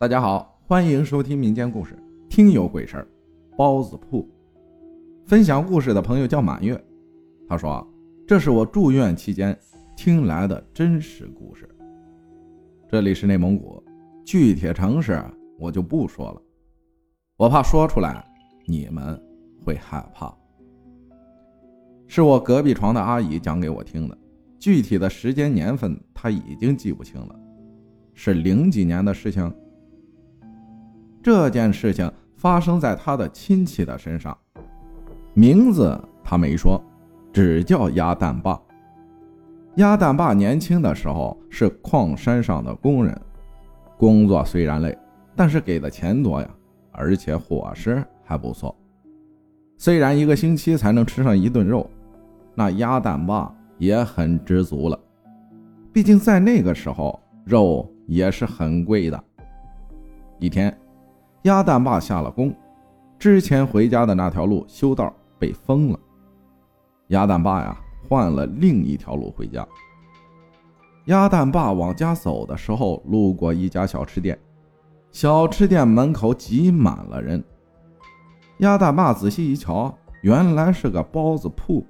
大家好，欢迎收听民间故事《听有鬼事儿》，包子铺。分享故事的朋友叫满月，他说：“这是我住院期间听来的真实故事。”这里是内蒙古，具体城市我就不说了，我怕说出来你们会害怕。是我隔壁床的阿姨讲给我听的，具体的时间年份她已经记不清了，是零几年的事情。这件事情发生在他的亲戚的身上，名字他没说，只叫鸭蛋爸。鸭蛋爸年轻的时候是矿山上的工人，工作虽然累，但是给的钱多呀，而且伙食还不错。虽然一个星期才能吃上一顿肉，那鸭蛋爸也很知足了。毕竟在那个时候，肉也是很贵的。一天。鸭蛋爸下了工，之前回家的那条路修道被封了。鸭蛋爸呀，换了另一条路回家。鸭蛋爸往家走的时候，路过一家小吃店，小吃店门口挤满了人。鸭蛋爸仔细一瞧，原来是个包子铺。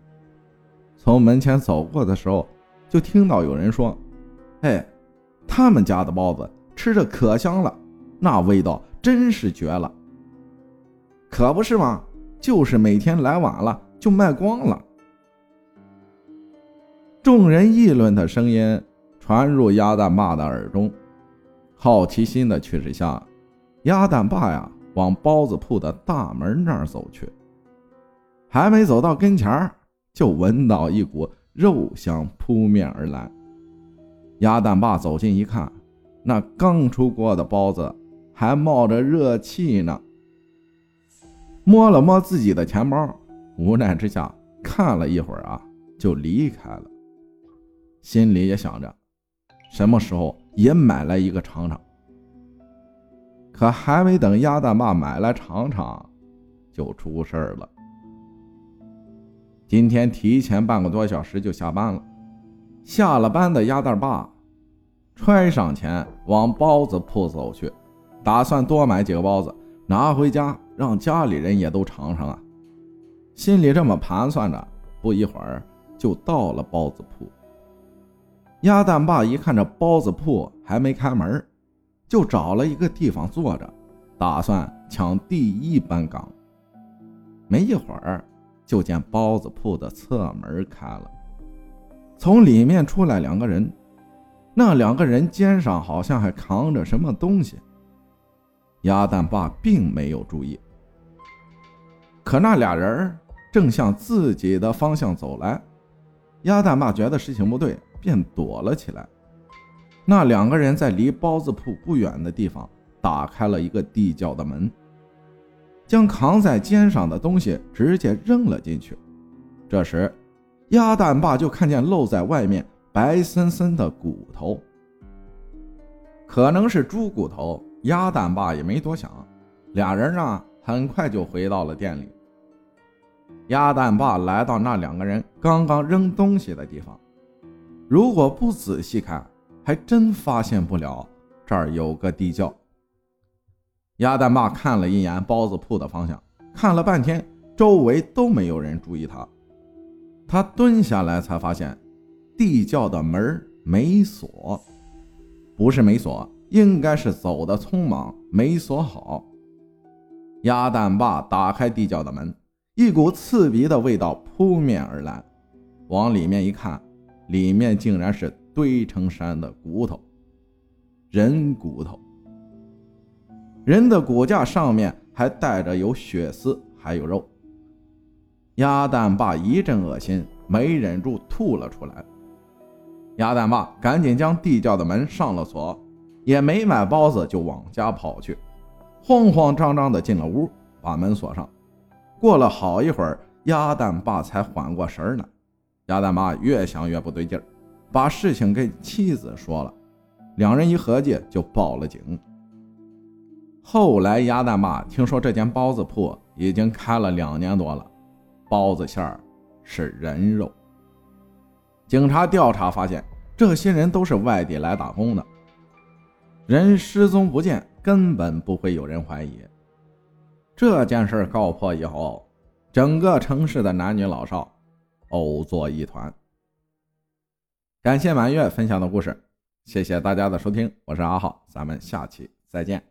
从门前走过的时候，就听到有人说：“哎，他们家的包子吃着可香了，那味道。”真是绝了，可不是吗？就是每天来晚了就卖光了。众人议论的声音传入鸭蛋爸的耳中，好奇心的驱使下，鸭蛋爸呀往包子铺的大门那儿走去。还没走到跟前儿就闻到一股肉香扑面而来。鸭蛋爸走近一看，那刚出锅的包子。还冒着热气呢。摸了摸自己的钱包，无奈之下看了一会儿啊，就离开了。心里也想着，什么时候也买来一个尝尝。可还没等鸭蛋爸买来尝尝，就出事了。今天提前半个多小时就下班了，下了班的鸭蛋爸揣上钱往包子铺走去。打算多买几个包子拿回家，让家里人也都尝尝啊！心里这么盘算着，不一会儿就到了包子铺。鸭蛋爸一看这包子铺还没开门，就找了一个地方坐着，打算抢第一班岗。没一会儿，就见包子铺的侧门开了，从里面出来两个人，那两个人肩上好像还扛着什么东西。鸭蛋爸并没有注意，可那俩人正向自己的方向走来。鸭蛋爸觉得事情不对，便躲了起来。那两个人在离包子铺不远的地方打开了一个地窖的门，将扛在肩上的东西直接扔了进去。这时，鸭蛋爸就看见露在外面白森森的骨头，可能是猪骨头。鸭蛋爸也没多想，俩人呢很快就回到了店里。鸭蛋爸来到那两个人刚刚扔东西的地方，如果不仔细看，还真发现不了这儿有个地窖。鸭蛋爸看了一眼包子铺的方向，看了半天，周围都没有人注意他。他蹲下来才发现，地窖的门没锁，不是没锁。应该是走的匆忙，没锁好。鸭蛋爸打开地窖的门，一股刺鼻的味道扑面而来。往里面一看，里面竟然是堆成山的骨头，人骨头。人的骨架上面还带着有血丝，还有肉。鸭蛋爸一阵恶心，没忍住吐了出来。鸭蛋爸赶紧将地窖的门上了锁。也没买包子，就往家跑去，慌慌张张的进了屋，把门锁上。过了好一会儿，鸭蛋爸才缓过神来。鸭蛋爸越想越不对劲儿，把事情跟妻子说了，两人一合计就报了警。后来鸭蛋爸听说这间包子铺已经开了两年多了，包子馅儿是人肉。警察调查发现，这些人都是外地来打工的。人失踪不见，根本不会有人怀疑。这件事告破以后，整个城市的男女老少呕作一团。感谢满月分享的故事，谢谢大家的收听，我是阿浩，咱们下期再见。